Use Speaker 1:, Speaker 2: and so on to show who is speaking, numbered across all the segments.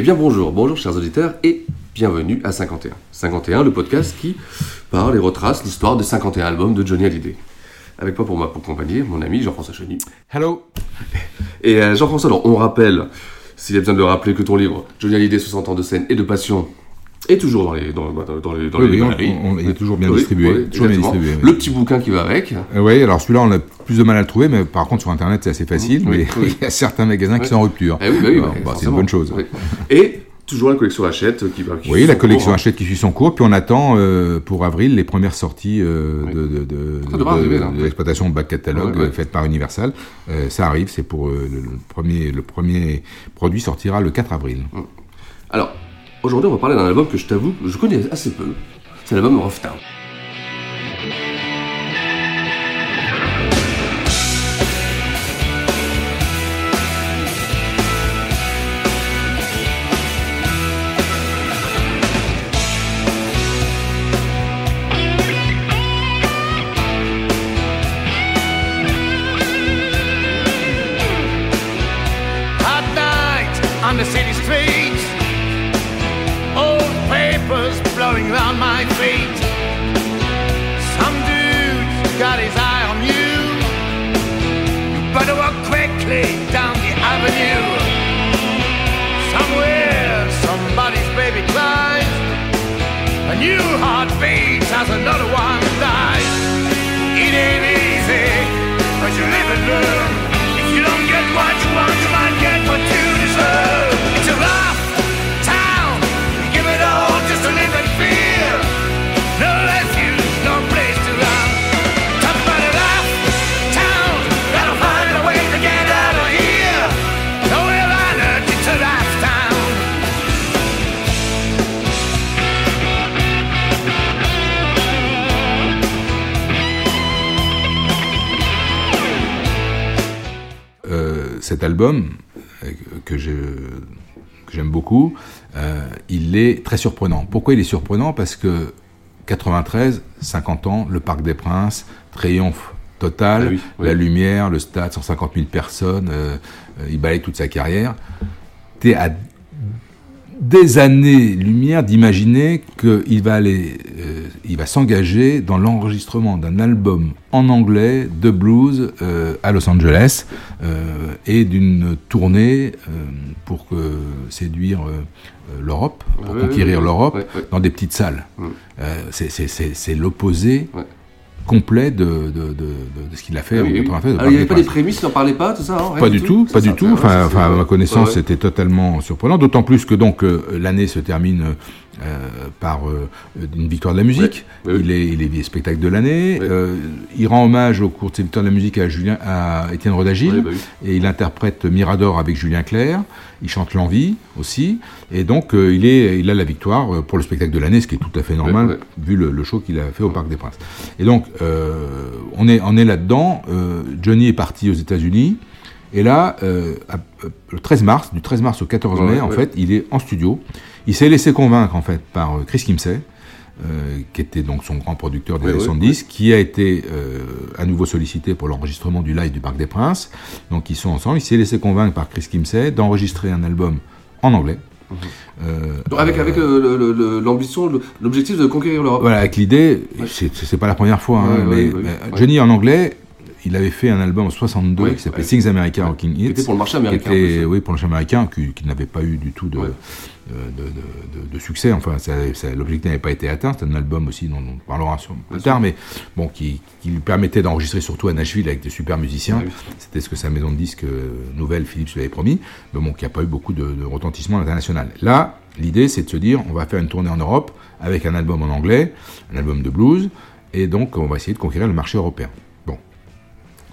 Speaker 1: Eh bien bonjour, bonjour chers auditeurs et bienvenue à 51. 51, le podcast qui parle et retrace l'histoire des 51 albums de Johnny Hallyday. Avec moi pour m'accompagner, mon ami Jean-François Cheny.
Speaker 2: Hello
Speaker 1: Et euh, Jean-François, alors on rappelle, s'il y a besoin de le rappeler, que ton livre Johnny Hallyday 60 ans de scène et de passion est toujours dans les dans, dans, dans les dans
Speaker 2: Oui,
Speaker 1: les
Speaker 2: on- on- il est toujours bien
Speaker 1: Oui,
Speaker 2: distribué,
Speaker 1: oui,
Speaker 2: toujours bien distribué.
Speaker 1: Le petit bouquin qui va avec.
Speaker 2: Euh, Oui, alors celui-là, on a plus de mal à le trouver, mais par contre, sur Internet, c'est assez facile. Mais il y a certains magasins qui sont en rupture.
Speaker 1: Eh oui, bah bah,
Speaker 2: bah, c'est une bonne chose.
Speaker 1: Et toujours la collection Hachette qui va. qui
Speaker 2: Oui, la collection
Speaker 1: hein.
Speaker 2: Hachette qui suit son cours, puis on attend euh, pour avril les premières sorties euh,
Speaker 1: Oui.
Speaker 2: de, de, de,
Speaker 1: arriver,
Speaker 2: l'exploitation de back catalogue
Speaker 1: Ouais, ouais.
Speaker 2: faite par Universal. Euh, ça arrive, c'est pour le, le premier, le premier produit sortira le 4 avril.
Speaker 1: Alors, aujourd'hui, on va parler d'un album que je t'avoue, je connais assez peu. C'est l'album Rough Town.
Speaker 2: Album, euh, que j'aime beaucoup, euh, il est très surprenant. Pourquoi il est surprenant? Parce que 93, 50 ans, le Parc des Princes, triomphe total,
Speaker 1: Ah oui, oui.
Speaker 2: la lumière, le stade, 150 000 personnes, euh, euh, il balaye toute sa carrière. T'es à des années-lumière d'imaginer qu'il va aller, euh, il va s'engager dans l'enregistrement d'un album en anglais de blues euh, à Los Angeles euh, et d'une tournée euh, pour séduire euh, l'Europe, pour conquérir l'Europe dans des petites salles. Euh, c'est- l'opposé. Complet de, de, de, ce qu'il a fait
Speaker 1: Ah
Speaker 2: en
Speaker 1: oui, oui.
Speaker 2: 93. au
Speaker 1: Alors, il n'y avait pas
Speaker 2: des
Speaker 1: prémices, n'en parlait pas, tout ça hein,
Speaker 2: Pas du tout, pas du tout. Enfin, à ma connaissance, c'était totalement surprenant. D'autant plus que donc euh, l'année se termine euh, par euh, une victoire de la musique. Il est, il est spectacle de l'année. Euh, il rend hommage au cours de cette victoire de la musique à Julien, à Étienne Rodagil,
Speaker 1: bah
Speaker 2: et il interprète Mirador avec Julien Clerc. Il chante l'envie aussi, et donc il est, il a la victoire pour le spectacle de l'année, ce qui est tout à fait normal vu le, le show qu'il a fait au Parc des Princes. Et donc on est, on est là-dedans. Johnny est parti aux États-Unis. Et là, euh, euh, le 13 mars, du 13 mars au 14 mai,
Speaker 1: Ouais,
Speaker 2: en
Speaker 1: ouais.
Speaker 2: fait, il est en studio. Il s'est laissé convaincre, en fait, par euh, Chris Kimsey, euh, qui était donc son grand producteur des
Speaker 1: Ouais,
Speaker 2: années
Speaker 1: ouais,
Speaker 2: 70, qui a été euh, à nouveau sollicité pour l'enregistrement du live du Parc des Princes. Donc ils sont ensemble. Il s'est laissé convaincre par Chris Kimsey d'enregistrer un album en anglais. Euh,
Speaker 1: Donc, avec,
Speaker 2: euh,
Speaker 1: avec euh, l'ambition, l'objectif de conquérir l'Europe.
Speaker 2: voilà, avec l'idée, c'est c'est pas la première fois, hein,
Speaker 1: Ouais, ouais,
Speaker 2: mais
Speaker 1: ouais,
Speaker 2: mais
Speaker 1: ouais.
Speaker 2: Johnny en anglais, il avait fait un album en 62
Speaker 1: Oui,
Speaker 2: qui s'appelait. Things America Rocking Hits.
Speaker 1: Qui était pour le marché américain,
Speaker 2: qui était- oui, pour le marché américain, qui, qui n'avait pas eu du tout de,
Speaker 1: Ouais.
Speaker 2: euh, de, de- de- de succès. Enfin, ça- ça- l'objectif n'avait pas été atteint. C'est un album aussi dont on parlera sur, plus tard, mais bon, qui, qui lui permettait d'enregistrer surtout à Nashville avec des super musiciens.
Speaker 1: Ouais, oui.
Speaker 2: C'était ce que sa maison de disques euh, nouvelle, Philips, lui avait promis. Mais bon, qui n'a pas eu beaucoup de, de retentissement international. Là, l'idée, c'est de se dire, on va faire une tournée en Europe avec un album en anglais, un album de blues, et donc on va essayer de conquérir le marché européen.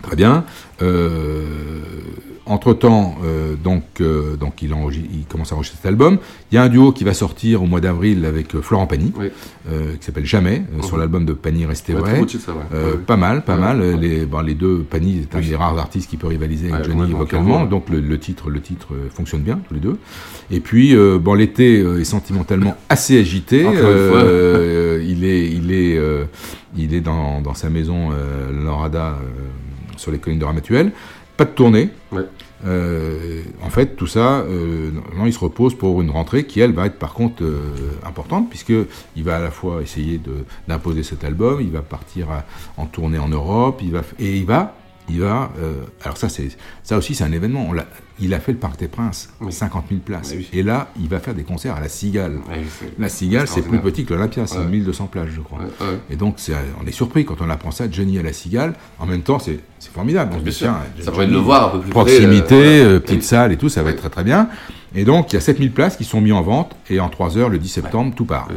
Speaker 2: Très bien. Euh, entre-temps, euh, donc, euh, donc il, commence à enregistrer cet album. Il y a un duo qui va sortir au mois d'avril avec euh, Florent Pagny,
Speaker 1: Oui.
Speaker 2: qui s'appelle Jamais, sur
Speaker 1: Mhm.
Speaker 2: l'album de Pagny Resté
Speaker 1: Ouais,
Speaker 2: Vrai.
Speaker 1: ça, ouais. Ouais.
Speaker 2: Pas mal, pas mal.
Speaker 1: ouais.
Speaker 2: Les, bon, les deux, Pagny est un
Speaker 1: Oui.
Speaker 2: des rares artistes qui peut rivaliser avec Johnny vocalement, donc le, le titre, le titre fonctionne bien tous les deux. Et puis, bon, l'été est sentimentalement assez agité. Il est, il est, il est dans, dans sa maison Lorada sur les collines de Ramatuelle. Pas de tournée.
Speaker 1: Ouais.
Speaker 2: Euh, en fait, tout ça, euh, non, il se repose pour une rentrée qui, elle, va être par contre euh, importante, puisque il va à la fois essayer d'imposer cet album, il va partir à- en tournée en Europe, il va, et il va, il va. euh, alors ça, c'est ça aussi, c'est un événement. On il a fait le Parc des Princes,
Speaker 1: Oui.
Speaker 2: 50 000 places,
Speaker 1: Oui, oui.
Speaker 2: et là, il va faire des concerts à la Cigale.
Speaker 1: C'est-
Speaker 2: La Cigale, c'est plus petit que l'Olympia, c'est
Speaker 1: Ouais.
Speaker 2: 1200 places, je crois.
Speaker 1: Ouais, ouais.
Speaker 2: Et donc, on est surpris quand on apprend ça, Johnny à la Cigale. En même temps, c'est formidable. On se dit, tiens,
Speaker 1: Ça
Speaker 2: Johnny,
Speaker 1: permet de le voir un peu plus près,
Speaker 2: Proximité,
Speaker 1: euh, voilà.
Speaker 2: euh, petite salle et tout, ça va être très très bien. Et donc, il y a 7000 places qui sont mises en vente, et en 3 heures, le 10 septembre, tout part.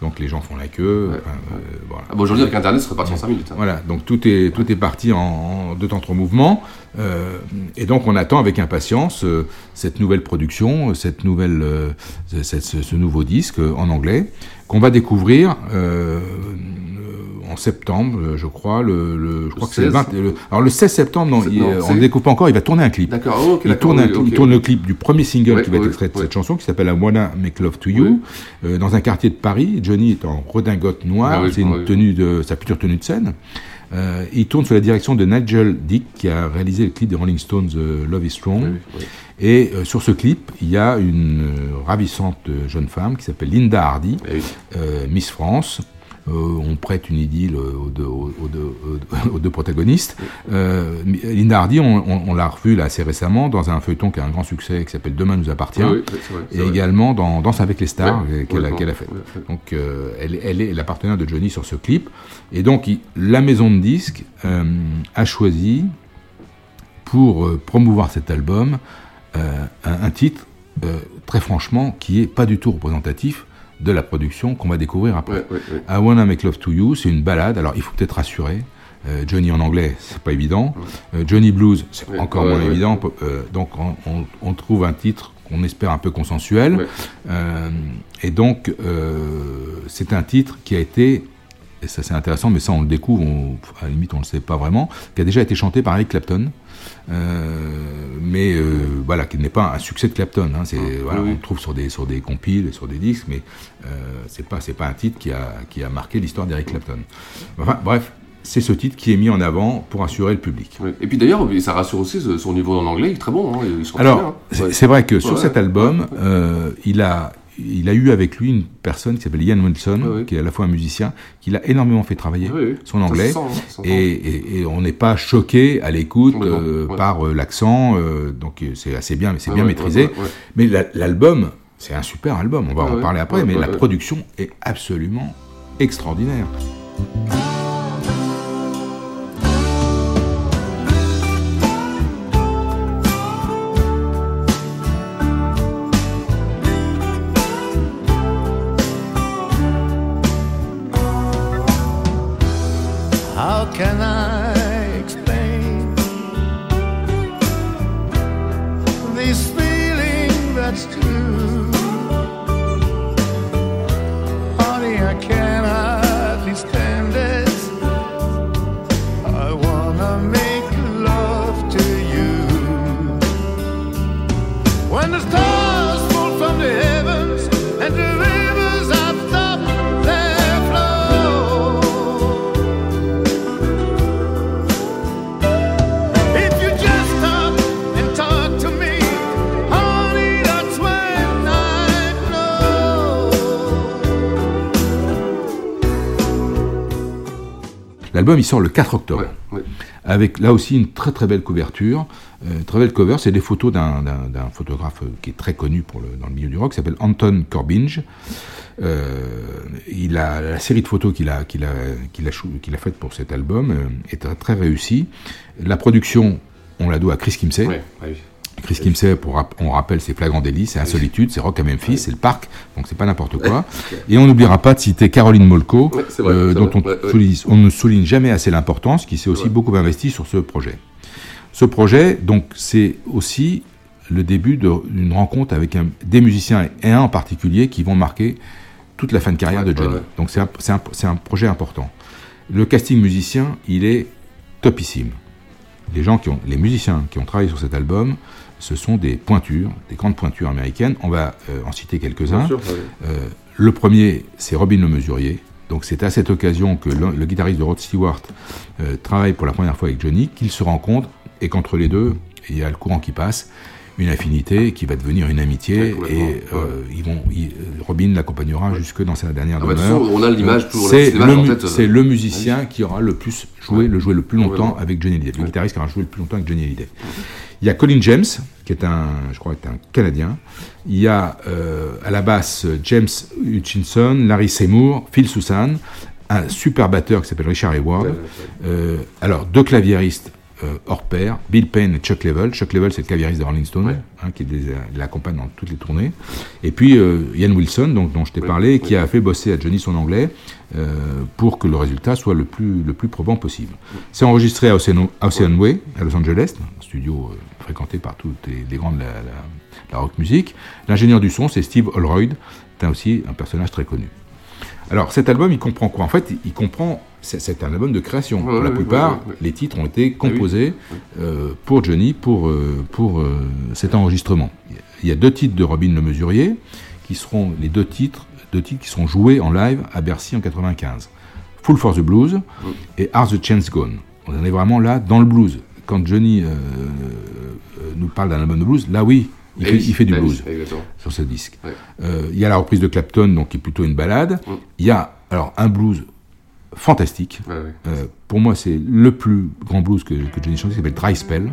Speaker 2: Donc, les gens font la queue.
Speaker 1: Ouais,
Speaker 2: enfin, euh, voilà.
Speaker 1: Ah, bon, aujourd'hui, avec Internet, ça serait parti en 5 minutes. hein.
Speaker 2: Voilà, donc tout est, tout est parti en, en deux temps, trois mouvements. Euh, et donc on attend avec impatience euh, cette nouvelle production, cette nouvelle, euh, cette- ce, ce nouveau disque euh, en anglais, qu'on va découvrir euh, euh, en septembre, euh, je crois. Le, le- je crois que c'est le
Speaker 1: 16.
Speaker 2: 20. le- alors le 16 septembre, non,
Speaker 1: C'est-
Speaker 2: il-
Speaker 1: non,
Speaker 2: on ne le découvre pas encore, il va tourner un clip.
Speaker 1: D'accord, oh,
Speaker 2: il, tourne un, il tourne le clip du premier single
Speaker 1: Ouais,
Speaker 2: qui va être extrait de
Speaker 1: ouais.
Speaker 2: cette chanson, qui s'appelle I Wanna Make Love to You, euh, dans un quartier de Paris. Johnny est en redingote noire,
Speaker 1: Ah
Speaker 2: c'est une
Speaker 1: oui.
Speaker 2: tenue de sa future tenue de scène. Euh, il tourne sous la direction de Nigel Dick, qui a réalisé le clip des Rolling Stones euh, Love is Strong.
Speaker 1: Oui, oui.
Speaker 2: Et euh, sur ce clip, il y a une euh, ravissante euh, jeune femme qui s'appelle Linda Hardy,
Speaker 1: Eh oui.
Speaker 2: euh, Miss France. Euh, on prête une idylle aux deux, aux- deux- aux- aux deux protagonistes. Euh, Linda Hardy, on, on- on l'a revue là assez récemment dans un feuilleton qui a un grand succès qui s'appelle Demain nous appartient.
Speaker 1: Oui, oui, c'est vrai, c'est
Speaker 2: et
Speaker 1: vrai.
Speaker 2: également dans Danse avec les stars euh, qu'elle a, fait. Donc euh, elle, elle est la partenaire de Johnny sur ce clip. Et donc il- la maison de disques euh, a choisi pour euh, promouvoir cet album euh, un, un titre euh, très franchement qui est pas du tout représentatif de la production qu'on va découvrir après.
Speaker 1: Ouais, ouais, ouais.
Speaker 2: I Wanna Make Love to You, c'est une balade. Alors il faut peut-être rassurer. Euh, Johnny en anglais, c'est pas évident. Euh, Johnny Blues, c'est encore moins évident. Euh, donc on, on- on trouve un titre qu'on espère un peu consensuel. Et donc c'est un titre qui a été, et ça c'est intéressant, mais ça on le découvre, on- à la limite on le sait pas vraiment, qui a déjà été chanté par Eric Clapton. Euh, mais euh, voilà, qui n'est pas un succès de Clapton. Hein, c'est voilà,
Speaker 1: oui, oui.
Speaker 2: on le trouve sur des sur des compiles, et sur des disques, mais euh, c'est pas c'est pas un titre qui a qui a marqué l'histoire d'Eric Clapton. Enfin bref, c'est ce titre qui est mis en avant pour assurer le public.
Speaker 1: Et puis d'ailleurs, ça rassure aussi son niveau en anglais, il est très bon. Hein, il
Speaker 2: Alors,
Speaker 1: hein.
Speaker 2: c'est
Speaker 1: Ouais.
Speaker 2: vrai que sur
Speaker 1: Ouais,
Speaker 2: cet album, euh, il, a, il a eu avec lui une personne qui s'appelle Ian Wilson, qui est à la fois un musicien, qui l'a énormément fait travailler son anglais.
Speaker 1: se sent, ça se
Speaker 2: et, et- et on n'est pas choqué à l'écoute euh,
Speaker 1: ouais.
Speaker 2: par euh, l'accent, euh, donc c'est assez bien, c'est
Speaker 1: Ouais,
Speaker 2: bien
Speaker 1: ouais,
Speaker 2: maîtrisé.
Speaker 1: ouais.
Speaker 2: Mais la- l'album, c'est un super album, on va en parler après, mais la production est absolument extraordinaire. L'album, il sort le 4 octobre.
Speaker 1: Ouais, ouais.
Speaker 2: avec là aussi une très très belle couverture. Euh, très belle cover, c'est des photos d'un, photographe qui est très connu pour le, dans le milieu du rock, qui s'appelle Anton Corbinge. Euh, il a, la série de photos qu'il a, qu'il a, qu'il a, faite pour cet album euh, est très, très réussie. La production, on la doit à Chris Kimsey.
Speaker 1: Ouais.
Speaker 2: Chris Kimsey, pour, rap- on rappelle, c'est Flagrant Délit, c'est Insolitude, c'est Rock à Memphis, c'est le parc, donc c'est pas n'importe quoi. Et on n'oubliera pas de citer Caroline Molko,
Speaker 1: Ouais, c'est vrai,
Speaker 2: euh, dont on,
Speaker 1: ouais, ouais.
Speaker 2: souligne- on ne souligne jamais assez l'importance, qui s'est aussi beaucoup investi sur ce projet. Ce projet, donc, c'est aussi le début d'une rencontre avec un- des musiciens, et un en particulier, qui vont marquer toute la fin de carrière de Johnny. Donc c'est un, un projet important. Le casting musicien, il est topissime. Les gens qui ont, les musiciens qui ont travaillé sur cet album, ce sont des pointures, des grandes pointures américaines. On va euh, en citer quelques-uns. Euh, le premier, c'est Robin Le Mesurier. Donc c'est à cette occasion que le, le guitariste de Rod Stewart euh, travaille pour la première fois avec Johnny, qu'ils se rencontrent et qu'entre les deux, il y a le courant qui passe, une affinité qui va devenir une amitié
Speaker 1: Ouais,
Speaker 2: et euh, ils vont, ils- Robin l'accompagnera jusque dans sa dernière
Speaker 1: Ah bah,
Speaker 2: demeure.
Speaker 1: on a l'image pour
Speaker 2: C'est le,
Speaker 1: en
Speaker 2: mu-
Speaker 1: tête,
Speaker 2: c'est le musicien qui aura le plus joué, le joué le plus longtemps avec Johnny Hallyday, le guitariste qui aura joué le plus longtemps avec Johnny Hallyday. Il y a Colin James, qui est un, je crois, est un Canadien. Il y a euh, à la basse James Hutchinson, Larry Seymour, Phil Susan, un super batteur qui s'appelle Richard Hayward. Euh, alors deux claviéristes euh, hors pair, Bill Payne et Chuck Level. Chuck Level, c'est le claviériste de Rolling Stone,
Speaker 1: Ouais.
Speaker 2: hein, qui l'accompagne dans toutes les tournées. Et puis euh, Ian Wilson, donc, dont je t'ai
Speaker 1: Ouais,
Speaker 2: parlé, qui a fait bosser à Johnny son anglais euh, pour que le résultat soit le plus, le plus probant possible. C'est enregistré à Ocean, Ocean Way, à Los Angeles, un studio euh, fréquenté par toutes les, les grands de la, la- la rock music. L'ingénieur du son, c'est Steve Holroyd, c'est aussi un personnage très connu. Alors cet album, il comprend quoi? En fait, il comprend, c'est- un album de création.
Speaker 1: Ouais,
Speaker 2: pour la
Speaker 1: ouais,
Speaker 2: plupart,
Speaker 1: ouais,
Speaker 2: les titres ont été
Speaker 1: Ah oui.
Speaker 2: composés euh, pour Johnny, pour, euh, pour euh, cet enregistrement. Il y a deux titres de Robin Le Mesurier, qui seront les deux titres, deux titres qui seront joués en live à Bercy en 95. Full for the Blues et Are the Chance Gone. On en est vraiment là dans le blues. Quand Johnny nous parle d'un album de blues, là oui, il, fait,
Speaker 1: oui,
Speaker 2: il fait du blues
Speaker 1: exactement.
Speaker 2: sur ce disque.
Speaker 1: Ouais.
Speaker 2: Euh, Il y a la reprise de Clapton, donc qui est plutôt une balade.
Speaker 1: Mm.
Speaker 2: Il y a alors un blues fantastique.
Speaker 1: Ouais, ouais.
Speaker 2: Euh, pour moi, c'est le plus grand blues que, que Johnny chantait, qui s'appelle Dry Spell.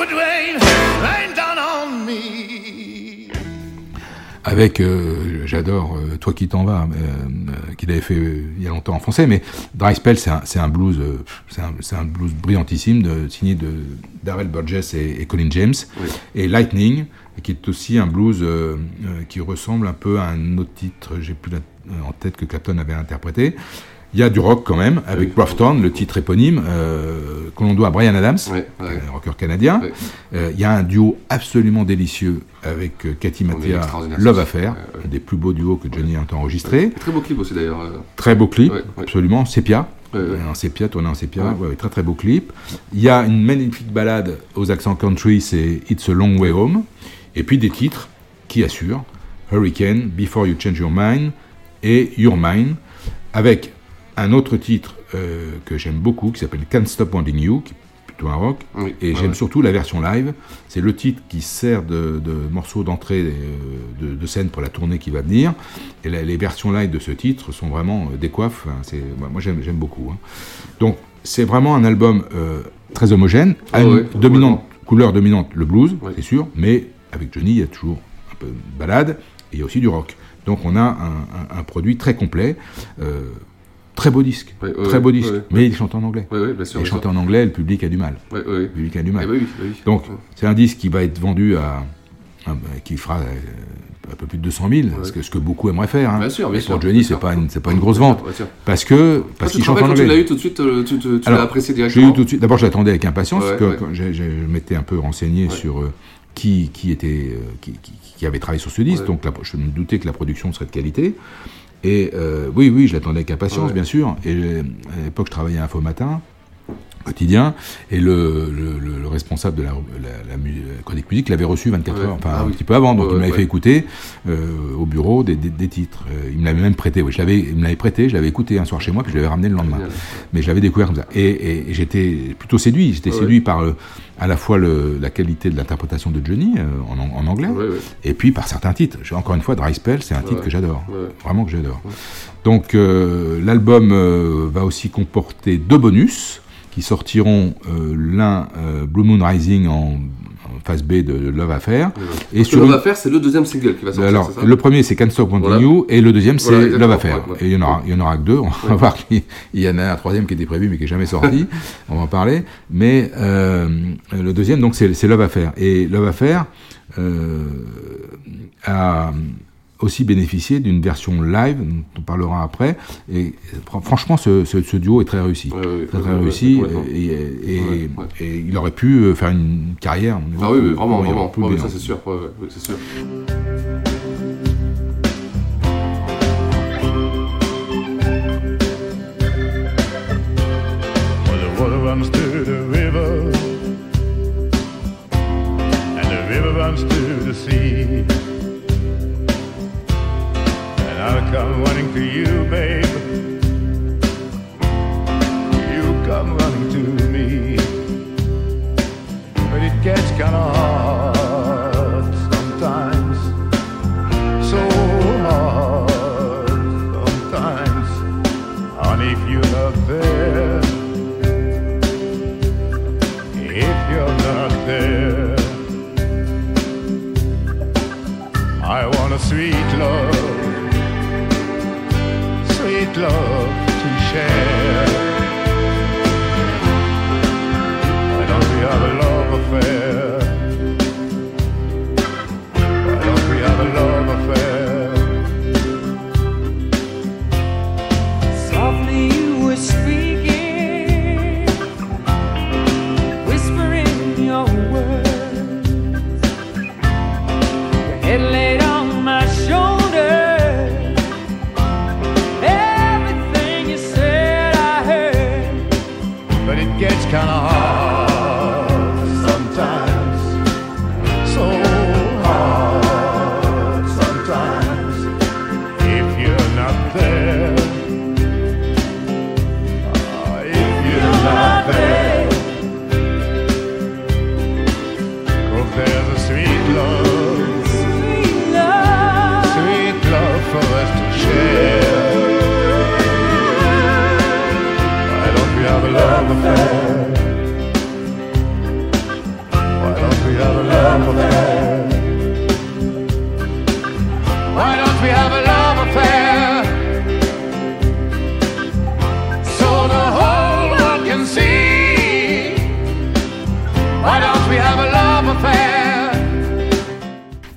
Speaker 3: Would rain, rain down on me.
Speaker 2: avec, euh, j'adore euh, Toi qui t'en vas, euh, euh, qu'il avait fait euh, il y a longtemps en français, mais Dry Spell, c'est un, blues, euh, c'est un, blues brillantissime, de, signé de Darrell Burgess et, et Colin James, et Lightning, qui est aussi un blues euh, euh, qui ressemble un peu à un autre titre, j'ai plus la- en tête que Clapton avait interprété. Il y a du rock quand même, avec Grafton, le titre éponyme, euh, que l'on doit à Brian Adams, un rocker canadien. Euh, il y a un duo absolument délicieux avec euh, Cathy Mattea, Love. Affair, un des plus beaux duos que Johnny a enregistré.
Speaker 1: Très beau clip aussi d'ailleurs.
Speaker 2: Très beau clip, absolument, sépia. Un sépia, tourné en sépia, très très beau clip. Il y a une magnifique balade aux accents country, c'est It's a Long Way Home. Et puis des titres qui assurent Hurricane, Before You Change Your Mind et Your Mind, avec un autre titre euh, que j'aime beaucoup qui s'appelle Can't Stop Wanting You, qui est plutôt un rock.
Speaker 1: Oui,
Speaker 2: Et
Speaker 1: ouais,
Speaker 2: j'aime surtout la version live. C'est le titre qui sert de, de morceau d'entrée euh, de, de scène pour la tournée qui va venir. Et la- les versions live de ce titre sont vraiment euh, décoiffes. Enfin, c'est- moi, j'aime j'aime beaucoup. hein. Donc c'est vraiment un album euh, très homogène, à
Speaker 1: Ouais,
Speaker 2: une
Speaker 1: ouais,
Speaker 2: dominante, couleur dominante le blues,
Speaker 1: Ouais.
Speaker 2: c'est sûr, mais avec Johnny il y a toujours un peu de balade et il y a aussi du rock. Donc on a un, un- un produit très complet. euh, Très beau disque,
Speaker 1: Ouais, ouais,
Speaker 2: très beau disque,
Speaker 1: ouais,
Speaker 2: mais il chante en anglais.
Speaker 1: Bien sûr,
Speaker 2: et chanter
Speaker 1: sûr.
Speaker 2: en anglais, le public a du mal. Le public a du mal.
Speaker 1: Eh ben oui, bah oui.
Speaker 2: Donc, c'est un disque qui va être vendu à. à- qui fera euh, un peu plus de 200 000, ce, que, ce que beaucoup aimeraient faire. hein.
Speaker 1: Bien sûr, bien
Speaker 2: Et pour
Speaker 1: sûr,
Speaker 2: Johnny, c'est
Speaker 1: sûr.
Speaker 2: pas une, c'est pas une grosse vente,
Speaker 1: Bien sûr.
Speaker 2: parce que parce qu'il
Speaker 1: te
Speaker 2: chante en
Speaker 1: quand tu l'as
Speaker 2: anglais.
Speaker 1: eu tout de suite, euh, tu, tu- tu
Speaker 2: Alors,
Speaker 1: l'as apprécié
Speaker 2: eu
Speaker 1: directement
Speaker 2: tout de suite. D'abord, je l'attendais avec impatience, que quand je m'étais un peu renseigné sur euh, qui, qui était, euh, qui, qui- qui avait travaillé sur ce disque,
Speaker 1: Ouais.
Speaker 2: donc je me doutais que la production serait de qualité. Et euh, oui, oui, je l'attendais avec impatience,
Speaker 1: Ouais.
Speaker 2: bien sûr. Et euh, à l'époque, je travaillais à Info Matin quotidien et le, le, le- le responsable de la, la, la chronique musique l'avait reçu 24
Speaker 1: Ouais.
Speaker 2: heures, enfin
Speaker 1: Ah
Speaker 2: un
Speaker 1: oui.
Speaker 2: petit peu avant, donc
Speaker 1: Ouais,
Speaker 2: il m'avait fait écouter euh, au bureau des, des, des titres. Euh, il me l'avait même prêté, oui, je l'avais, il me l'avait prêté, je l'avais écouté un soir chez moi, puis je l'avais ramené le lendemain. Mais je l'avais découvert comme ça. Et, et- et j'étais plutôt séduit, j'étais séduit par euh, à la fois le, la qualité de l'interprétation de Johnny euh, en, an- en anglais,
Speaker 1: Ouais, ouais.
Speaker 2: et puis par certains titres. Encore une fois, Dry Spell, c'est un titre que j'adore, vraiment que j'adore. Donc euh, l'album euh, va aussi comporter deux bonus qui sortiront l'un Blue Moon Rising en, face B de Love Affair et sur
Speaker 1: Love Affair, c'est le deuxième single qui va sortir.
Speaker 2: alors, le premier c'est Can't Stop Wanting. You et le deuxième c'est Love Affair. Et il y en aura, il y en aura que deux. On va voir qu'il il y en a un troisième qui était prévu mais qui est jamais sorti. On va en parler. Mais euh, le deuxième donc c'est c'est Love Affair et Love Affair euh, a aussi bénéficié d'une version live dont on parlera après. Et fran- franchement, ce, ce- ce duo est très réussi,
Speaker 1: Ouais, ouais,
Speaker 2: très, très
Speaker 1: ouais, ouais,
Speaker 2: réussi. et, il aurait pu euh, faire une carrière.
Speaker 1: Ah oui, oui, vraiment, vraiment.
Speaker 2: bien.
Speaker 1: ça c'est sûr. C'est sûr.
Speaker 3: It gets kinda hard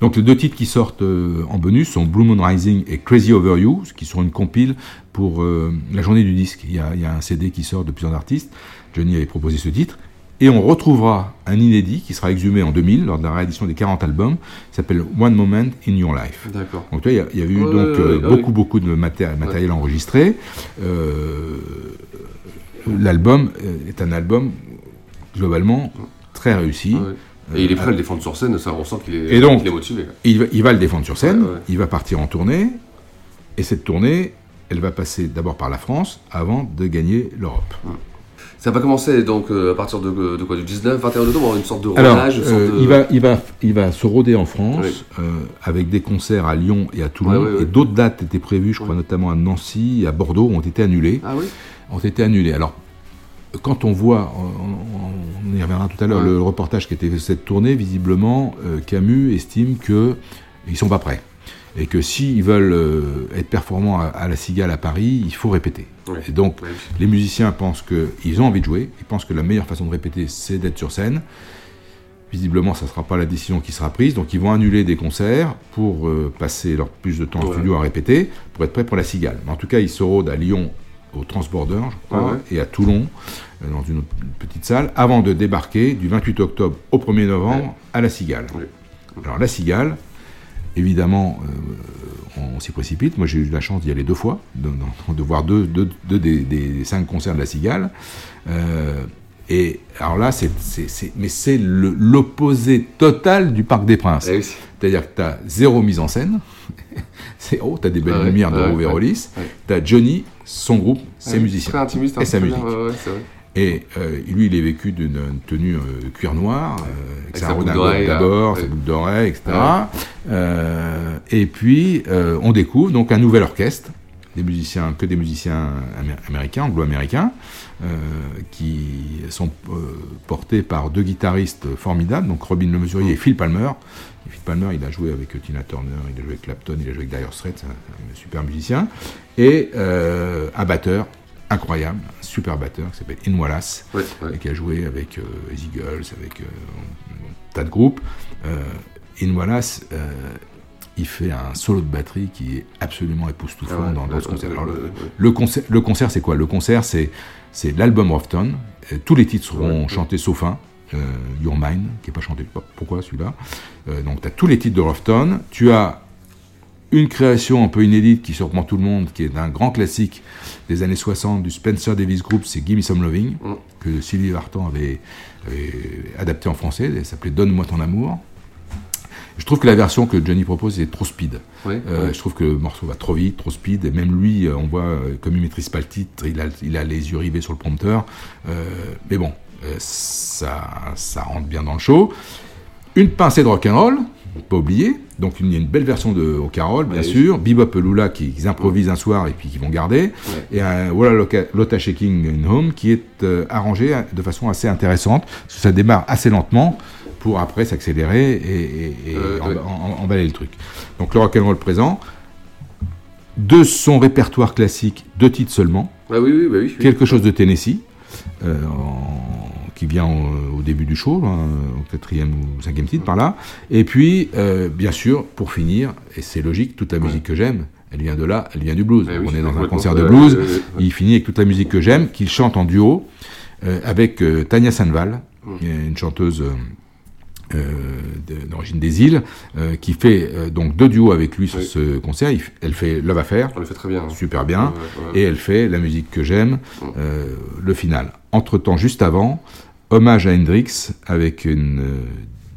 Speaker 2: Donc les deux titres qui sortent euh, en bonus sont Blue Moon Rising et Crazy Over You, qui sont une compile pour euh, la journée du disque. Il y, a, il y a un CD qui sort de plusieurs artistes. Johnny avait proposé ce titre. Et on retrouvera un inédit qui sera exhumé en 2000 lors de la réédition des 40 albums, qui s'appelle One Moment in Your Life.
Speaker 1: D'accord.
Speaker 2: Donc il y a- il y, a eu
Speaker 1: Ouais,
Speaker 2: donc,
Speaker 1: ouais,
Speaker 2: euh,
Speaker 1: ouais,
Speaker 2: beaucoup, beaucoup de maté- matériel enregistré. L'album est un album globalement très réussi.
Speaker 1: Et il est prêt à
Speaker 2: Euh,
Speaker 1: le défendre sur scène, ça, on sent qu'il est,
Speaker 2: et donc,
Speaker 1: qu'il est motivé.
Speaker 2: il va, il va le défendre sur scène,
Speaker 1: Ouais, ouais.
Speaker 2: il va partir en tournée, et cette tournée, elle va passer d'abord par la France avant de gagner l'Europe.
Speaker 1: Ça va commencer donc euh, à partir de, de quoi Du 19, 21 octobre, une sorte de
Speaker 2: Alors,
Speaker 1: rodage, une sorte
Speaker 2: euh,
Speaker 1: de-
Speaker 2: il, va, il, va, il va se rôder en France euh, avec des concerts à Lyon et à Toulon, et d'autres dates étaient prévues, je crois notamment à Nancy et à Bordeaux, ont été annulées.
Speaker 1: Ah oui
Speaker 2: Ont été annulées. Alors, quand on voit, on, y reviendra tout à l'heure,
Speaker 1: Ouais.
Speaker 2: le reportage qui fait de cette tournée, visiblement, euh, Camus estime que ils sont pas prêts. Et que s'ils veulent euh, être performants à, à la Cigale à Paris, il faut répéter.
Speaker 1: Ouais.
Speaker 2: Et donc,
Speaker 1: Ouais.
Speaker 2: les musiciens pensent qu'ils ont envie de jouer, ils pensent que la meilleure façon de répéter, c'est d'être sur scène. Visiblement, ça ne sera pas la décision qui sera prise, donc ils vont annuler des concerts pour euh, passer leur plus de temps en studio à répéter, pour être prêts pour la Cigale. Mais en tout cas, ils se rôdent à Lyon, au Transborder, je crois,
Speaker 1: ouais.
Speaker 2: et à Toulon, euh, dans une autre petite salle, avant de débarquer du 28 octobre au 1er novembre
Speaker 1: Ouais.
Speaker 2: à la Cigale.
Speaker 1: Oui.
Speaker 2: Alors la Cigale, évidemment, euh, on s'y précipite. Moi, j'ai eu la chance d'y aller deux fois, de, de- de voir deux, deux- deux des, des cinq concerts de la Cigale. Euh, et alors là, c'est, mais c'est l'opposé total du Parc des Princes.
Speaker 1: Eh oui.
Speaker 2: C'est-à-dire que tu as zéro mise en scène. c'est oh, tu as des belles
Speaker 1: Ouais,
Speaker 2: lumières de
Speaker 1: ouais,
Speaker 2: Rovero
Speaker 1: ouais.
Speaker 2: Vérolis.
Speaker 1: Ouais.
Speaker 2: Tu as Johnny, son groupe, ses musiciens.
Speaker 1: Très intimiste, hein,
Speaker 2: et sa
Speaker 1: très
Speaker 2: musique.
Speaker 1: bien, ouais, ouais, c'est vrai.
Speaker 2: Et euh, lui, il est vécu d'une une tenue euh, cuir noir, euh, avec
Speaker 1: Avec
Speaker 2: sa
Speaker 1: sa boucle
Speaker 2: redingote d'abord, sa boucle d'oreille, etc. Euh, et puis, euh, on découvre donc un nouvel orchestre, des musiciens, que des musiciens amé- américains, anglo-américains, euh, qui sont euh, portés par deux guitaristes formidables, donc Robin Le Mesurier et Phil Palmer. Et Phil Palmer, il a joué avec Tina Turner, il a joué avec Clapton, il a joué avec Dire Straits, un, super musicien. Et euh, un batteur incroyable, un super batteur qui s'appelle In Wallace,
Speaker 1: Ouais, ouais.
Speaker 2: et qui a joué avec les Eagles, avec un tas de groupes. In Wallace, il fait un solo de batterie qui est absolument époustouflant
Speaker 1: Ah ouais,
Speaker 2: dans, dans
Speaker 1: ouais,
Speaker 2: ce concert.
Speaker 1: ouais,
Speaker 2: Alors, le, concert, le concert, c'est quoi? Le concert, c'est c'est l'album Rofton. Tous les titres seront chantés sauf un. euh, Your Mind, qui n'est pas chanté. Pourquoi celui-là? Euh, Donc, tu as tous les titres de Rofton. Tu as une création un peu inédite qui surprend tout le monde, qui est un grand classique des années 60 du Spencer Davis Group, c'est Gimme Some Loving,
Speaker 1: Mm.
Speaker 2: que Sylvie Vartan avait, avait adapté en français, elle s'appelait Donne-moi ton amour. Je trouve que la version que Johnny propose est trop speed.
Speaker 1: Ouais,
Speaker 2: Euh,
Speaker 1: ouais.
Speaker 2: Je trouve que le morceau va trop vite, trop speed, et même lui, euh, on voit, euh, comme il maîtrise pas le titre, il a, il a les yeux rivés sur le prompteur. Euh, mais bon, euh, ça, ça rentre bien dans le show. Une pincée de rock'n'roll, pas oublier. Donc il y a une belle version de rock'n'roll, bien
Speaker 1: Ouais,
Speaker 2: sûr. Bebop et Lula qui, qui improvisent un soir et puis qui vont garder. Et un Voilà Lotta Shaking in Home qui est euh, arrangé de façon assez intéressante. Parce que ça démarre assez lentement pour après s'accélérer et, et- et
Speaker 1: Euh,
Speaker 2: en- en- emballer le truc. Donc le rock'n'roll présent. De son répertoire classique, deux titres seulement.
Speaker 1: Ah oui, oui, bah oui.
Speaker 2: Quelque chose de Tennessee, euh, en- qui vient au, au début du show, hein, au quatrième ou cinquième titre par là. Et puis, euh, bien sûr, pour finir, et c'est logique, toute la musique que j'aime, elle vient de là, elle vient du blues.
Speaker 1: Oui,
Speaker 2: On est dans un concert de blues, il finit avec toute la musique que j'aime, qu'il chante en duo euh, avec Tania Sanval,
Speaker 1: Mm.
Speaker 2: une chanteuse d'origine des îles, euh, qui fait euh, donc deux duos avec lui sur
Speaker 1: Oui.
Speaker 2: ce concert. Il elle fait Love Affair,
Speaker 1: On le fait très bien. hein.
Speaker 2: super bien,
Speaker 1: Ouais, ouais.
Speaker 2: et elle fait la musique que j'aime,
Speaker 1: Mm.
Speaker 2: euh, le final. Entre-temps, juste avant, hommage à Hendrix avec une euh,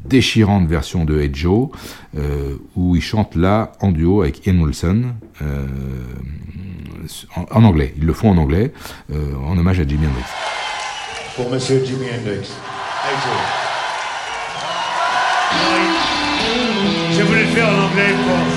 Speaker 2: déchirante version de Hey Joe, euh, où il chante là en duo avec Ian Wilson, euh, en, en anglais. Ils le font en anglais, euh, en hommage à Jimi Hendrix.
Speaker 4: Pour Monsieur Jimi Hendrix.
Speaker 5: Je voulais le faire en anglais pour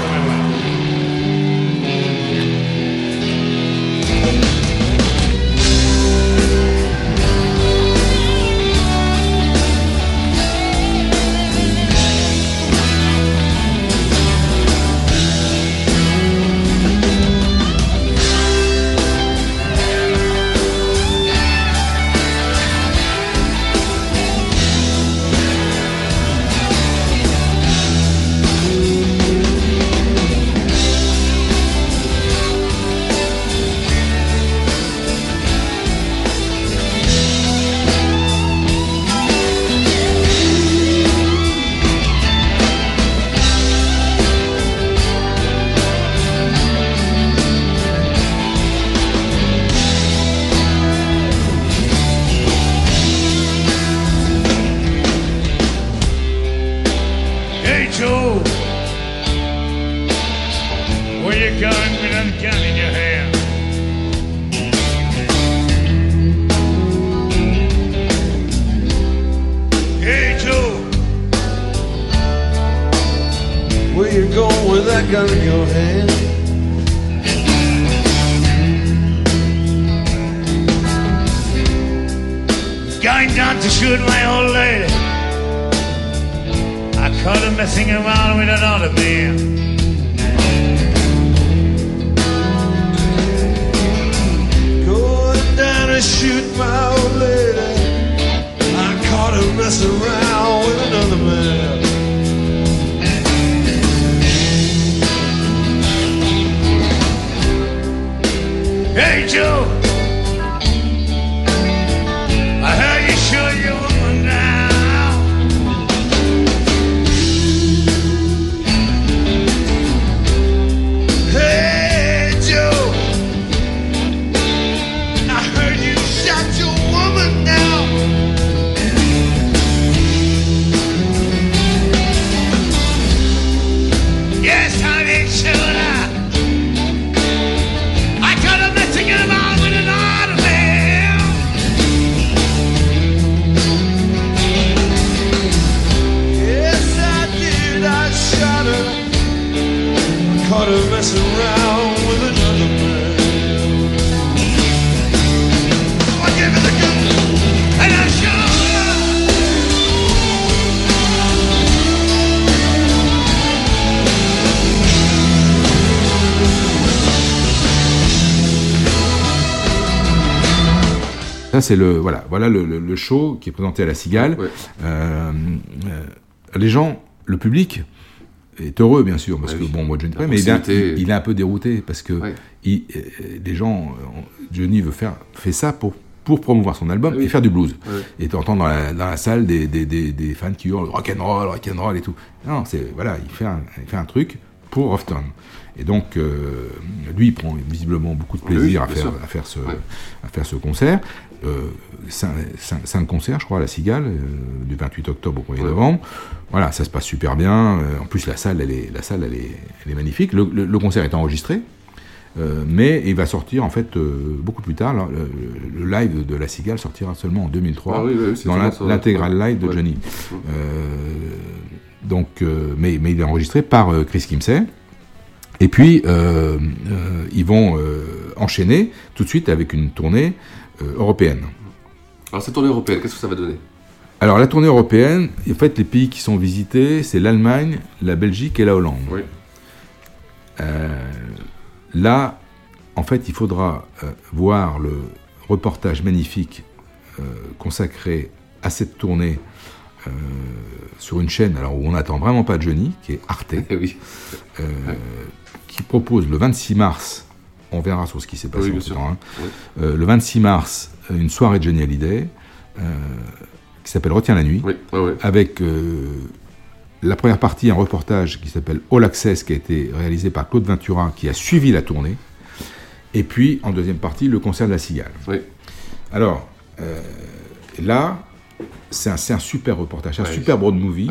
Speaker 2: c'est le, voilà, voilà le, le- le show qui est présenté à la Cigale. Euh, euh, les gens, le public est heureux, bien sûr, parce que, bon, moi, Johnny, mais il il- il est un peu dérouté, parce que il- euh, les gens, euh, Johnny veut faire, fait ça pour, pour promouvoir son album et faire du blues.
Speaker 1: Ouais.
Speaker 2: Et t'entends dans la, dans la salle des, des, des, des fans qui hurlent rock'n'roll, rock'n'roll et tout. Non, c'est, voilà, il fait un, il fait un truc pour Houghton. Et donc, euh, lui, il prend visiblement beaucoup de plaisir
Speaker 1: oui,
Speaker 2: à, faire, à, faire ce,
Speaker 1: Ouais.
Speaker 2: à faire ce concert. Euh, cinq, cinq- cinq concerts, je crois, à la Cigale, euh, du 28 octobre au 1er novembre. Voilà, ça se passe super bien. Euh, en plus, la salle, elle est, la salle, elle est, elle est magnifique. Le, le- le concert est enregistré. euh, mais il va sortir en fait beaucoup plus tard. Le, live de la Cigale sortira seulement en 2003
Speaker 1: Ah oui,
Speaker 2: dans
Speaker 1: vraiment
Speaker 2: l'in-
Speaker 1: ça.
Speaker 2: l'intégral live de
Speaker 1: Ouais.
Speaker 2: Johnny. Donc, mais, mais il est enregistré par Chris Kimsey. Et puis, euh, euh, ils vont euh, enchaîner tout de suite avec une tournée européenne.
Speaker 1: Alors, cette tournée européenne, qu'est-ce que ça va donner?
Speaker 2: Alors, la tournée européenne, en fait, les pays qui sont visités, c'est l'Allemagne, la Belgique et la Hollande. Euh, là, en fait, il faudra voir le reportage magnifique consacré à cette tournée euh, sur une chaîne alors où on n'attend vraiment pas Johnny, qui est Arte, euh, qui propose le 26 mars, on verra sur ce qui s'est passé
Speaker 1: Oui,
Speaker 2: hein,
Speaker 1: Oui.
Speaker 2: euh, le 26 mars, une soirée de Johnny Hallyday, euh, qui s'appelle Retiens la nuit, avec euh, la première partie, un reportage qui s'appelle All Access, qui a été réalisé par Claude Ventura, qui a suivi la tournée, et puis en deuxième partie, le concert de la Cigale. Alors, euh, là, c'est un, super reportage, un
Speaker 1: Ouais.
Speaker 2: super road movie.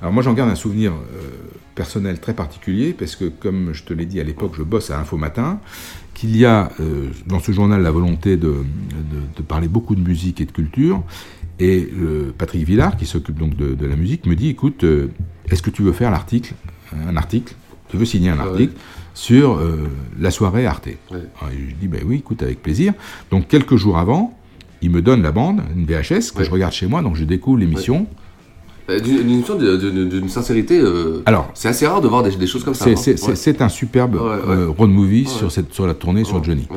Speaker 2: Alors moi, j'en garde un souvenir euh, personnel très particulier, parce que comme je te l'ai dit à l'époque, je bosse à Info Matin, qu'il y a euh, dans ce journal la volonté de, de- de parler beaucoup de musique et de culture. Et Patrick Villard, qui s'occupe donc de, de la musique, me dit, écoute, euh, est-ce que tu veux faire l'article, un article, tu veux signer un
Speaker 1: Ah ouais.
Speaker 2: article sur euh, la soirée Arte?
Speaker 1: Ouais.
Speaker 2: alors, Je dis, ben oui, écoute, avec plaisir. Donc, quelques jours avant, il me donne la bande, une VHS, que je regarde chez moi, donc je découvre l'émission.
Speaker 1: Euh, D'une sincérité. euh,
Speaker 2: Alors,
Speaker 1: c'est assez rare de voir des, des choses comme ça.
Speaker 2: C'est-
Speaker 1: hein. Ouais.
Speaker 2: un superbe
Speaker 1: Ouais, ouais.
Speaker 2: euh, road movie sur, cette, sur la tournée sur Johnny.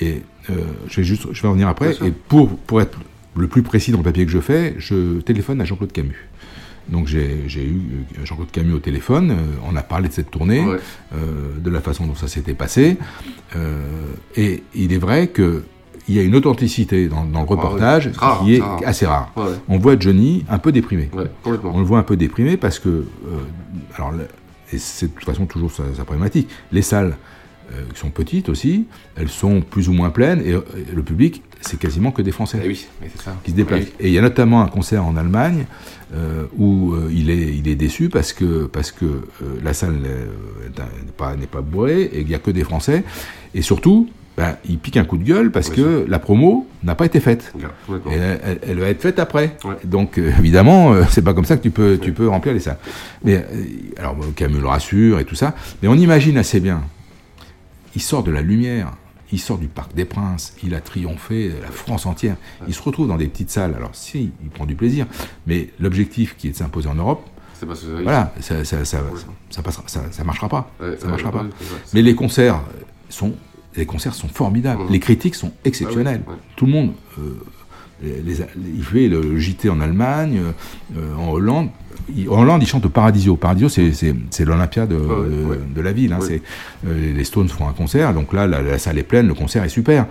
Speaker 2: Et euh, je, vais juste, je vais en revenir après. Et pour, pour être le plus précis dans le papier que je fais, je téléphone à Jean-Claude Camus. Donc j'ai eu Jean-Claude Camus au téléphone, on a parlé de cette tournée, euh, de la façon dont ça s'était passé. et il est vrai que il y a une authenticité dans, dans le reportage
Speaker 1: Ah. Rare,
Speaker 2: qui est
Speaker 1: rare.
Speaker 2: assez rare.
Speaker 1: Ouais.
Speaker 2: On voit Johnny un peu déprimé.
Speaker 1: Ouais.
Speaker 2: On le voit un peu déprimé parce que, euh, alors, et c'est de toute façon toujours sa, sa problématique, les salles euh, qui sont petites aussi, elles sont plus ou moins pleines et, le public, c'est quasiment que des Français
Speaker 1: Eh oui, ça.
Speaker 2: qui se déplacent.
Speaker 1: Oui.
Speaker 2: Et il y a notamment un concert en Allemagne euh, où euh, il, est, il est déçu parce que, parce que la salle n'est pas, pas bourrée et il n'y a que des Français. Et surtout, ben, il pique un coup de gueule parce que la promo n'a pas été faite. elle, elle- elle va être faite après. Donc euh, évidemment, euh, c'est pas comme ça que tu peux, tu peux remplir les salles. Mais euh, alors Camus le rassure et tout ça. Mais on imagine assez bien. Il sort de la lumière. Il sort du Parc des Princes. Il a triomphé de la France entière. Il se retrouve dans des petites salles. Alors si, il prend du plaisir. Mais l'objectif qui est de s'imposer en Europe,
Speaker 1: pas ce
Speaker 2: voilà, ça, ça, ça, ça passera, ça, marchera pas. Ça marchera pas. Mais les concerts sont, les concerts sont formidables.
Speaker 1: Mhm.
Speaker 2: Les critiques sont exceptionnelles.
Speaker 1: Ah oui, ouais.
Speaker 2: Tout le monde, euh, les, les- il fait le JT en Allemagne, euh, en Hollande. Il- en Hollande, ils chantent au Paradiso. Paradiso, c'est, l'Olympia de, de- de la ville. hein.
Speaker 1: Ouais.
Speaker 2: Euh, les Stones font un concert, donc là, la, la salle est pleine, le concert est super.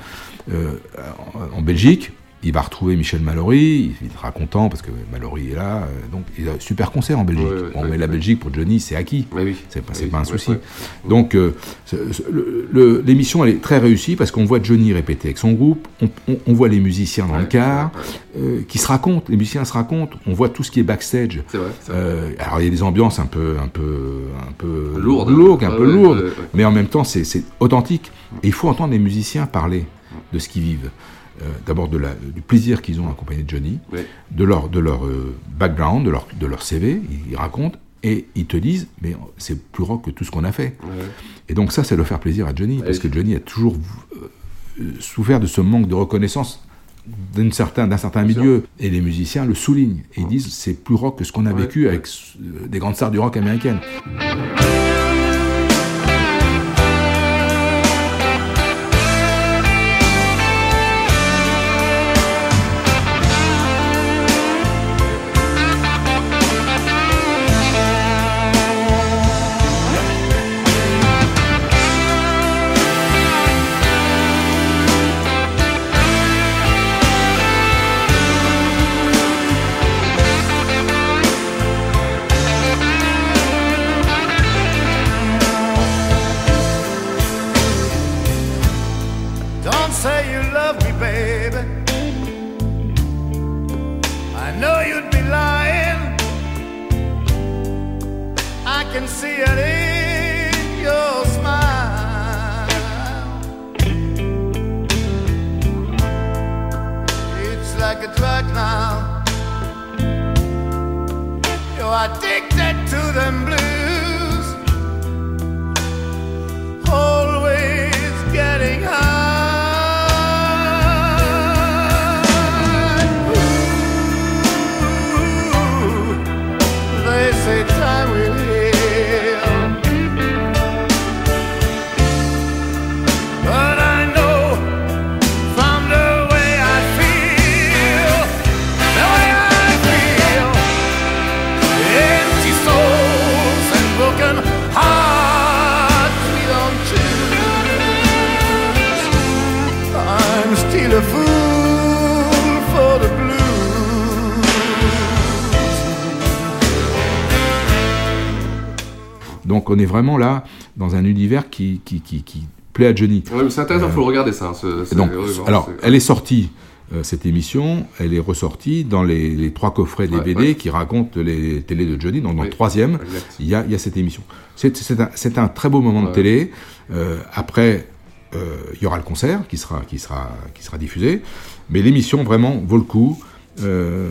Speaker 2: En Belgique, il va retrouver Michel Mallory, il sera content parce que Mallory est là. euh, donc, il a un super concert en Belgique.
Speaker 1: Ouais, ouais,
Speaker 2: bon,
Speaker 1: ouais,
Speaker 2: mais la. Belgique, pour Johnny, c'est acquis.
Speaker 1: oui.
Speaker 2: C'est pas, pas un souci. Donc, euh, l'émission, elle est très réussie parce qu'on voit Johnny répéter avec son groupe, on, on- on voit les musiciens dans le car, euh, qui se racontent, les musiciens se racontent, on voit tout ce qui est backstage.
Speaker 1: C'est vrai,
Speaker 2: Euh, alors, il y a des ambiances un peu, un peu, un peu
Speaker 1: Lourdes.
Speaker 2: lourdes, un peu lourdes, mais en même temps, c'est c'est authentique. Et il faut entendre les musiciens parler de ce qu'ils vivent. Euh, D'abord de la- du plaisir qu'ils ont à accompagner Johnny, de leur, de leur euh, background, de leur, de leur CV, ils, ils racontent, et ils te disent, mais c'est plus rock que tout ce qu'on a fait.
Speaker 1: Ouais.
Speaker 2: Et donc ça, ça doit faire plaisir à Johnny, parce que Johnny a toujours euh, souffert de ce manque de reconnaissance d'un certain, certain milieu. Et les musiciens le soulignent. Et ils disent, c'est plus rock que ce qu'on a
Speaker 1: Ouais,
Speaker 2: vécu avec des grandes stars du rock américaines. Donc on est vraiment là dans un univers qui, qui, qui, qui plaît à Johnny.
Speaker 1: Ouais, c'est intéressant,
Speaker 2: Euh,
Speaker 1: faut le regarder ça. hein, ce-
Speaker 2: donc,
Speaker 1: vraiment,
Speaker 2: alors, elle est sortie, euh, cette émission, elle est ressortie dans les, les trois coffrets
Speaker 1: Ouais,
Speaker 2: DVD
Speaker 1: ouais.
Speaker 2: qui racontent les télés de Johnny. Donc, dans
Speaker 1: Oui,
Speaker 2: le troisième, il y a, il y a cette émission. C'est un, très beau moment de télé. Euh, après, euh, il y aura le concert qui sera, qui sera, qui sera diffusé. Mais l'émission, vraiment, vaut le coup. Euh,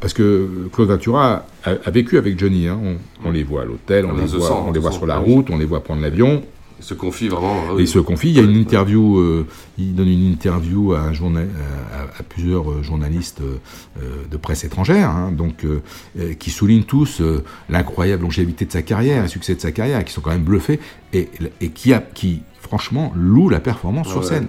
Speaker 2: parce que Claude Ventura a, a vécu avec Johnny. hein. On, on les voit à l'hôtel, on,
Speaker 1: Ah,
Speaker 2: les voit, on les sur la
Speaker 1: Ah
Speaker 2: route, on les voit prendre l'avion.
Speaker 1: Il se confie vraiment. ah
Speaker 2: Et
Speaker 1: oui.
Speaker 2: il se confie. Il y a une interview, euh, il donne une interview à, un journa- à- à plusieurs euh, journalistes euh, euh, de presse étrangère, hein, donc euh, euh, qui soulignent tous euh, l'incroyable longévité de sa carrière, le succès de sa carrière, qui sont quand même bluffés et, et qui, a, qui franchement louent la performance sur scène,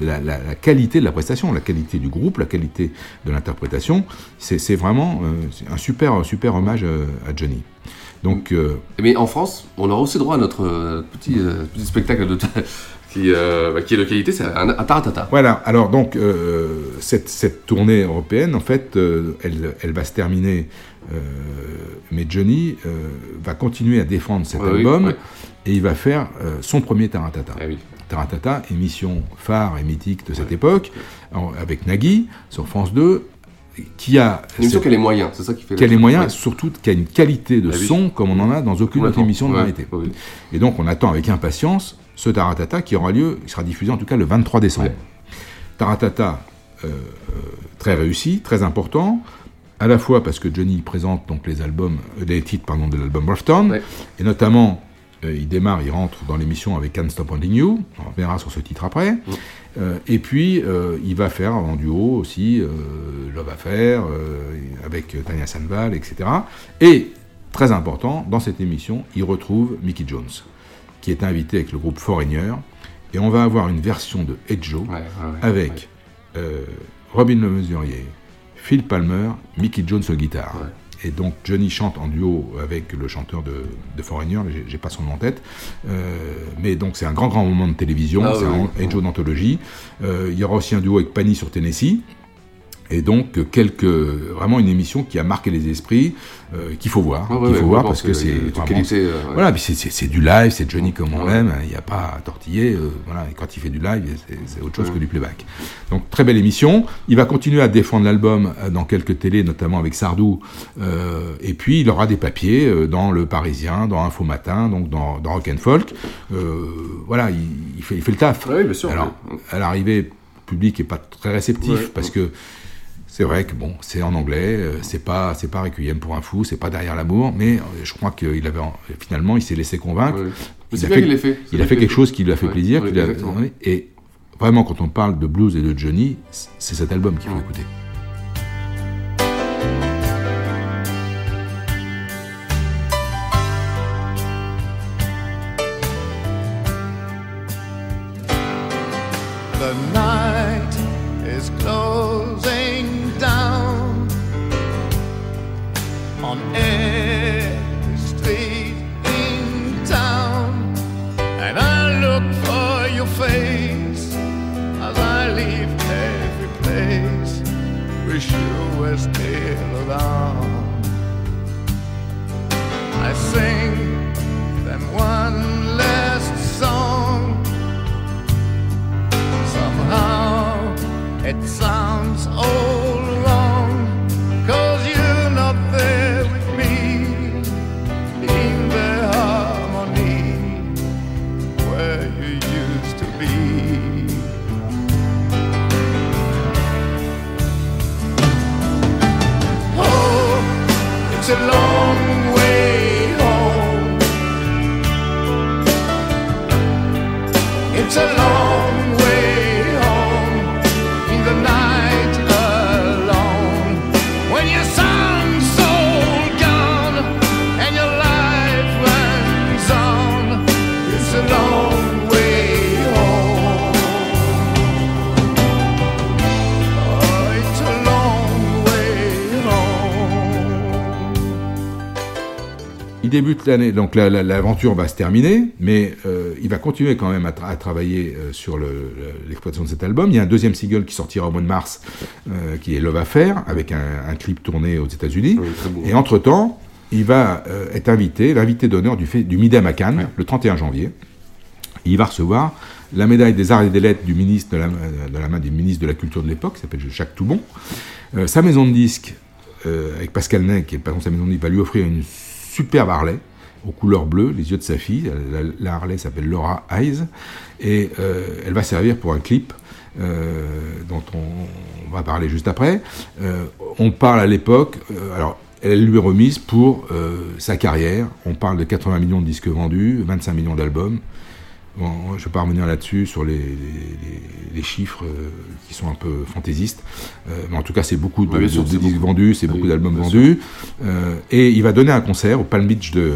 Speaker 2: la, la- la qualité de la prestation, la qualité du groupe, la qualité de l'interprétation. C'est vraiment euh, un super, super hommage euh, à Johnny. Donc euh,
Speaker 1: Mais en France, on aura aussi droit à notre euh, petit, euh, petit spectacle de qui, euh, bah, qui est de qualité, c'est un, un taratata.
Speaker 2: Voilà, alors donc euh, cette, cette tournée européenne, en fait, euh, elle, elle va se terminer, mais Johnny va continuer à défendre cet
Speaker 1: oui,
Speaker 2: album et il va faire son premier Taratata.
Speaker 1: Ah oui.
Speaker 2: Taratata, émission phare et mythique de cette époque, en- avec Nagui sur France 2, qui a...
Speaker 1: Une émission a les moyens, c'est ça qui fait
Speaker 2: qui a
Speaker 1: le-
Speaker 2: les moyens,
Speaker 1: Ouais.
Speaker 2: surtout qui a une qualité de
Speaker 1: Ah oui.
Speaker 2: son comme on n'en a dans aucune autre émission de
Speaker 1: Ouais,
Speaker 2: variété.
Speaker 1: ouais.
Speaker 2: Et donc on attend avec impatience ce Taratata qui aura lieu, qui sera diffusé en tout cas le 23 décembre. Taratata, euh, euh, très réussi, très important, à la fois parce que Johnny présente donc les albums, euh, les titres pardon, de l'album Rufftown, et notamment euh, il démarre, il rentre dans l'émission avec Can't Stop Wanting You, on reviendra sur ce titre après, Euh, et puis il va faire en duo aussi Love Affair avec Tania Sanval, etc. Et très important, dans cette émission, il retrouve Mickey Jones, qui est invité avec le groupe Foreigner, et on va avoir une version de Ed Joe avec euh, Robin Le Mesurier, Phil Palmer, Mickey Jones au guitare. Et donc Johnny chante en duo avec le chanteur de, de Foreigner, j'ai- pas son nom en tête. Euh, mais donc c'est un grand grand moment de télévision,
Speaker 1: Ah
Speaker 2: c'est
Speaker 1: oui,
Speaker 2: un
Speaker 1: oui.
Speaker 2: D'anthologie. Euh, il y aura aussi un duo avec Panny sur Tennessee. Et donc quelques vraiment une émission qui a marqué les esprits, euh, qu'il faut voir,
Speaker 1: Ouais, ouais,
Speaker 2: qu'il
Speaker 1: ouais,
Speaker 2: faut voir parce que
Speaker 1: c'est euh,
Speaker 2: voilà, puis c'est- du live, c'est Johnny comme on l'aime, il n'y a pas à tortiller, euh, voilà, et quand il fait du live, c'est- autre chose
Speaker 1: Ouais.
Speaker 2: que du playback. Donc très belle émission. Il va continuer à défendre l'album euh, dans quelques télés, notamment avec Sardou, euh, et puis il aura des papiers dans Le Parisien, dans Info Matin, donc dans, dans Rock and Folk. Euh, voilà, il, il fait, il fait le taf.
Speaker 1: Oui, bien sûr.
Speaker 2: Alors, à l'arrivée, le public est pas très réceptif parce que c'est vrai que bon, c'est en anglais, euh, c'est pas, c'est pas Requiem pour un fou, c'est pas derrière l'amour, mais euh, je crois qu'il avait, en- finalement, il s'est laissé convaincre.
Speaker 1: Ouais.
Speaker 2: Il
Speaker 1: c'est
Speaker 2: a
Speaker 1: bien
Speaker 2: fait,
Speaker 1: qu'il l'ait fait.
Speaker 2: Il a fait quelque chose qui lui a fait
Speaker 1: Ouais,
Speaker 2: plaisir.
Speaker 1: ouais,
Speaker 2: a- et vraiment, quand on parle de blues et de Johnny, c'est cet album qu'il faut écouter. Il débute l'année, donc la- la- l'aventure va se terminer, mais euh, il va continuer quand même à, tra- à travailler euh, sur le- le- l'exploitation de cet album. Il y a un deuxième single qui sortira au mois de mars, euh, qui est Love Affair, avec un, un clip tourné aux États-Unis. Et entre-temps, il va être invité, l'invité d'honneur du, fait- du Midem à Cannes, le 31 janvier. Il va recevoir la médaille des arts et des lettres du ministre de la, de la main du ministre de la Culture de l'époque, qui s'appelle Jacques Toubon. Sa maison de disques, avec Pascal Ney, qui est patron de sa maison de disques, va lui offrir une superbe Harley aux couleurs bleues, les yeux de sa fille. La, Harley s'appelle Laura Eyes et euh, elle va servir pour un clip euh, dont on, va parler juste après. Euh, on parle à l'époque, alors elle lui est remise pour sa carrière. On parle de 80 millions de disques vendus, 25 millions d'albums. Bon, je ne vais pas revenir là-dessus sur les, les- les- les chiffres euh, qui sont un peu fantaisistes, Euh, mais en tout cas c'est beaucoup de,
Speaker 1: sûr,
Speaker 2: de- disques
Speaker 1: beaucoup.
Speaker 2: vendus, c'est
Speaker 1: Oui,
Speaker 2: beaucoup d'albums vendus. Euh, et il va donner un concert au Palm Beach de,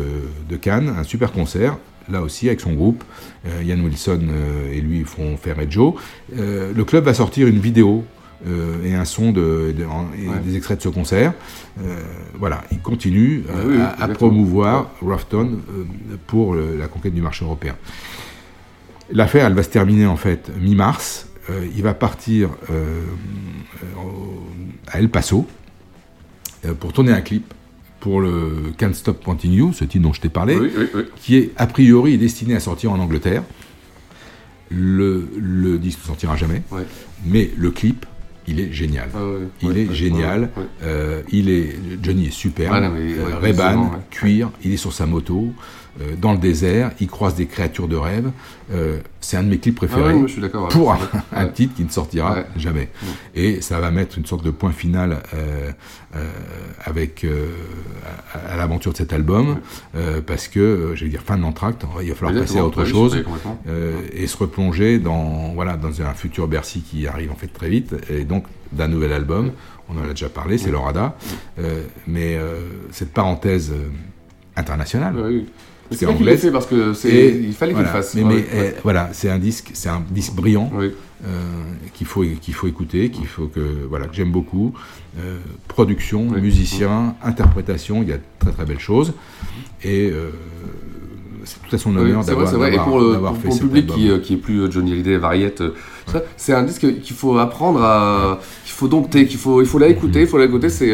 Speaker 2: de Cannes, un super concert, là aussi avec son groupe. Ian Wilson et lui font faire et Joe. Le club va sortir une vidéo euh, et un son de, de- en- et
Speaker 1: Ouais.
Speaker 2: des extraits de ce concert. Euh, voilà, il continue euh,
Speaker 1: oui, oui,
Speaker 2: à, promouvoir Ruffton euh, pour le- la conquête du marché européen. L'affaire, elle va se terminer en fait mi-mars. Euh, il va partir euh, à El Paso euh, pour tourner un clip pour le Can't Stop Wanting You, ce titre dont je t'ai parlé,
Speaker 1: Oui, oui, oui.
Speaker 2: qui est a priori destiné à sortir en Angleterre. Le, le disque ne sortira jamais, mais le clip il est génial.
Speaker 1: Ah ouais,
Speaker 2: il
Speaker 1: ouais,
Speaker 2: est
Speaker 1: ouais,
Speaker 2: génial. Euh, il est Johnny est super.
Speaker 1: Ouais, non, mais,
Speaker 2: Euh,
Speaker 1: ouais,
Speaker 2: Ray-Ban,
Speaker 1: absolument, ouais.
Speaker 2: cuir, il est sur sa moto. Euh, dans le désert, il croise des créatures de rêve. Euh, c'est un de mes clips préférés.
Speaker 1: Ah ouais, moi, je suis d'accord, ouais.
Speaker 2: Pour un, titre qui ne sortira
Speaker 1: Ouais.
Speaker 2: jamais. Et ça va mettre une sorte de point final euh, avec à, à l'aventure de cet album, parce que je vais dire fin de l'entracte. Il va falloir passer à autre chose et se replonger dans voilà dans un futur Bercy qui arrive en fait très vite et donc d'un nouvel album. On en a déjà parlé, c'est Lorada, mais cette parenthèse internationale.
Speaker 1: Oui. C'est qu'il
Speaker 2: anglaise.
Speaker 1: fait parce que c'est-
Speaker 2: Et
Speaker 1: il fallait qu'il
Speaker 2: voilà.
Speaker 1: le fasse.
Speaker 2: Mais,
Speaker 1: Ouais,
Speaker 2: mais,
Speaker 1: ouais.
Speaker 2: euh, voilà, c'est un disque, c'est un disque brillant
Speaker 1: Oui.
Speaker 2: euh, qu'il faut qu'il faut écouter, qu'il faut que voilà que j'aime beaucoup. Euh, production, musicien, interprétation, il y a de très très belles choses et euh, c'est tout à son
Speaker 1: Oui,
Speaker 2: honneur
Speaker 1: c'est vrai,
Speaker 2: d'avoir
Speaker 1: c'est vrai. Et pour le,
Speaker 2: d'avoir
Speaker 1: pour-
Speaker 2: fait
Speaker 1: pour le public qui, euh, qui est plus euh, Johnny Hallyday, Variette, euh, ça, c'est un disque qu'il faut apprendre à, qu'il faut dompter, qu'il faut, il faut l'écouter, il faut l'écouter. C'est,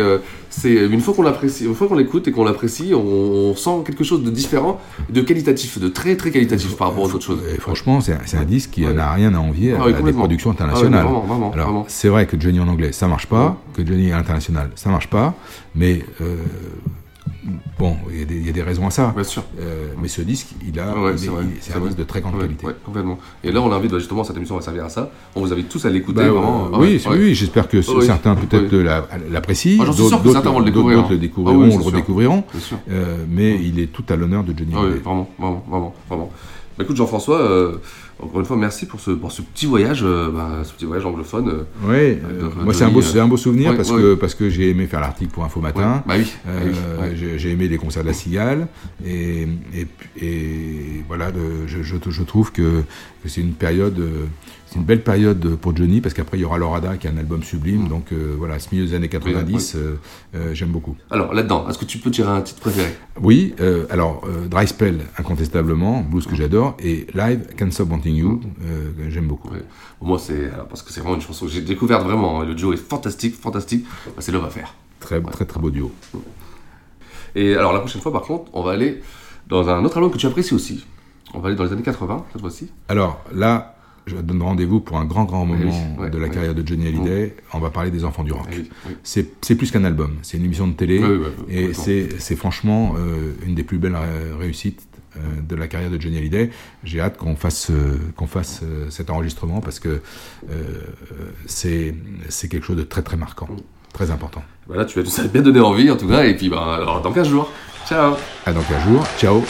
Speaker 1: c'est une fois qu'on l'apprécie, une fois qu'on l'écoute et qu'on l'apprécie, on, sent quelque chose de différent, de qualitatif, de très très qualitatif par rapport aux autres choses.
Speaker 2: Et franchement, c'est un, c'est un disque qui n'a rien à envier
Speaker 1: Ah
Speaker 2: à,
Speaker 1: oui,
Speaker 2: à des productions
Speaker 1: Ah oui,
Speaker 2: internationales.
Speaker 1: vraiment, vraiment,
Speaker 2: Alors,
Speaker 1: vraiment.
Speaker 2: c'est vrai que Johnny en anglais, ça marche pas, que Johnny à l'international, ça marche pas, mais euh, bon, il y, a des- il y a des raisons à ça.
Speaker 1: Bien sûr.
Speaker 2: Euh, mais ce disque, il a,
Speaker 1: Ah ouais, c'est
Speaker 2: un disque de très grande
Speaker 1: Ouais,
Speaker 2: qualité.
Speaker 1: ouais, complètement. Et là, on invite bah, justement cette émission va servir à ça. On vous invite tous à l'écouter
Speaker 2: Bah,
Speaker 1: vraiment. Ah
Speaker 2: oui, j'espère que certains peut-être
Speaker 1: oui.
Speaker 2: la- l'apprécient,
Speaker 1: Ah, j'en suis
Speaker 2: d'autres-
Speaker 1: sûr que
Speaker 2: d'autres-
Speaker 1: certains vont le
Speaker 2: d'autres-
Speaker 1: découvrir,
Speaker 2: d'autres le
Speaker 1: hein.
Speaker 2: découvriront,
Speaker 1: Ah oui,
Speaker 2: le
Speaker 1: c'est sûr.
Speaker 2: redécouvriront. Euh, mais il est tout à l'honneur de Johnny
Speaker 1: Ah oui, vraiment, vraiment, vraiment, vraiment. Bah, écoute Jean-François, euh, encore une fois merci pour ce, pour ce petit voyage, euh, bah, ce petit voyage anglophone. euh,
Speaker 2: Oui,
Speaker 1: euh, de-
Speaker 2: moi c'est un, beau, un beau souvenir
Speaker 1: ouais,
Speaker 2: parce,
Speaker 1: ouais.
Speaker 2: que, parce que j'ai aimé faire l'article pour Info Matin.
Speaker 1: Ouais, bah oui, bah oui,
Speaker 2: j'ai, aimé les concerts de la Cigale. Et, et, et voilà, de- je, je, je trouve que, que c'est une période, c'est une belle période pour Johnny parce qu'après il y aura Lorada qui est un album sublime. Donc euh, voilà, ce milieu des années 90, euh, euh, j'aime beaucoup.
Speaker 1: Alors là-dedans, est-ce que tu peux tirer un titre préféré?
Speaker 2: Oui, euh, alors euh, Dry Spell incontestablement, blues que j'adore, et Live Can't Stop Wanting You, euh, que j'aime beaucoup.
Speaker 1: Moi, c'est parce que c'est vraiment une chanson que j'ai découverte vraiment. hein. Le duo est fantastique, fantastique. Bah, c'est Love à faire.
Speaker 2: Très, très très beau duo.
Speaker 1: Et alors la prochaine fois, par contre, on va aller dans un autre album que tu apprécies aussi. On va aller dans les années 80 cette fois-ci.
Speaker 2: Alors là, je donne rendez-vous pour un grand, grand
Speaker 1: Oui,
Speaker 2: moment de la carrière de Johnny Hallyday. On va parler des Enfants du Rock.
Speaker 1: Oui.
Speaker 2: C'est plus qu'un album, c'est une émission de télé. Et c'est franchement euh, une des plus belles euh, réussites euh, de la carrière de Johnny Hallyday. J'ai hâte qu'on fasse, euh, qu'on fasse cet enregistrement parce que c'est quelque chose de très, très marquant, très important.
Speaker 1: Voilà, tu vas nous as bien donné envie en tout cas. Et puis, bah, alors, dans 15 jours. Ciao
Speaker 2: À dans 15 jours. Ciao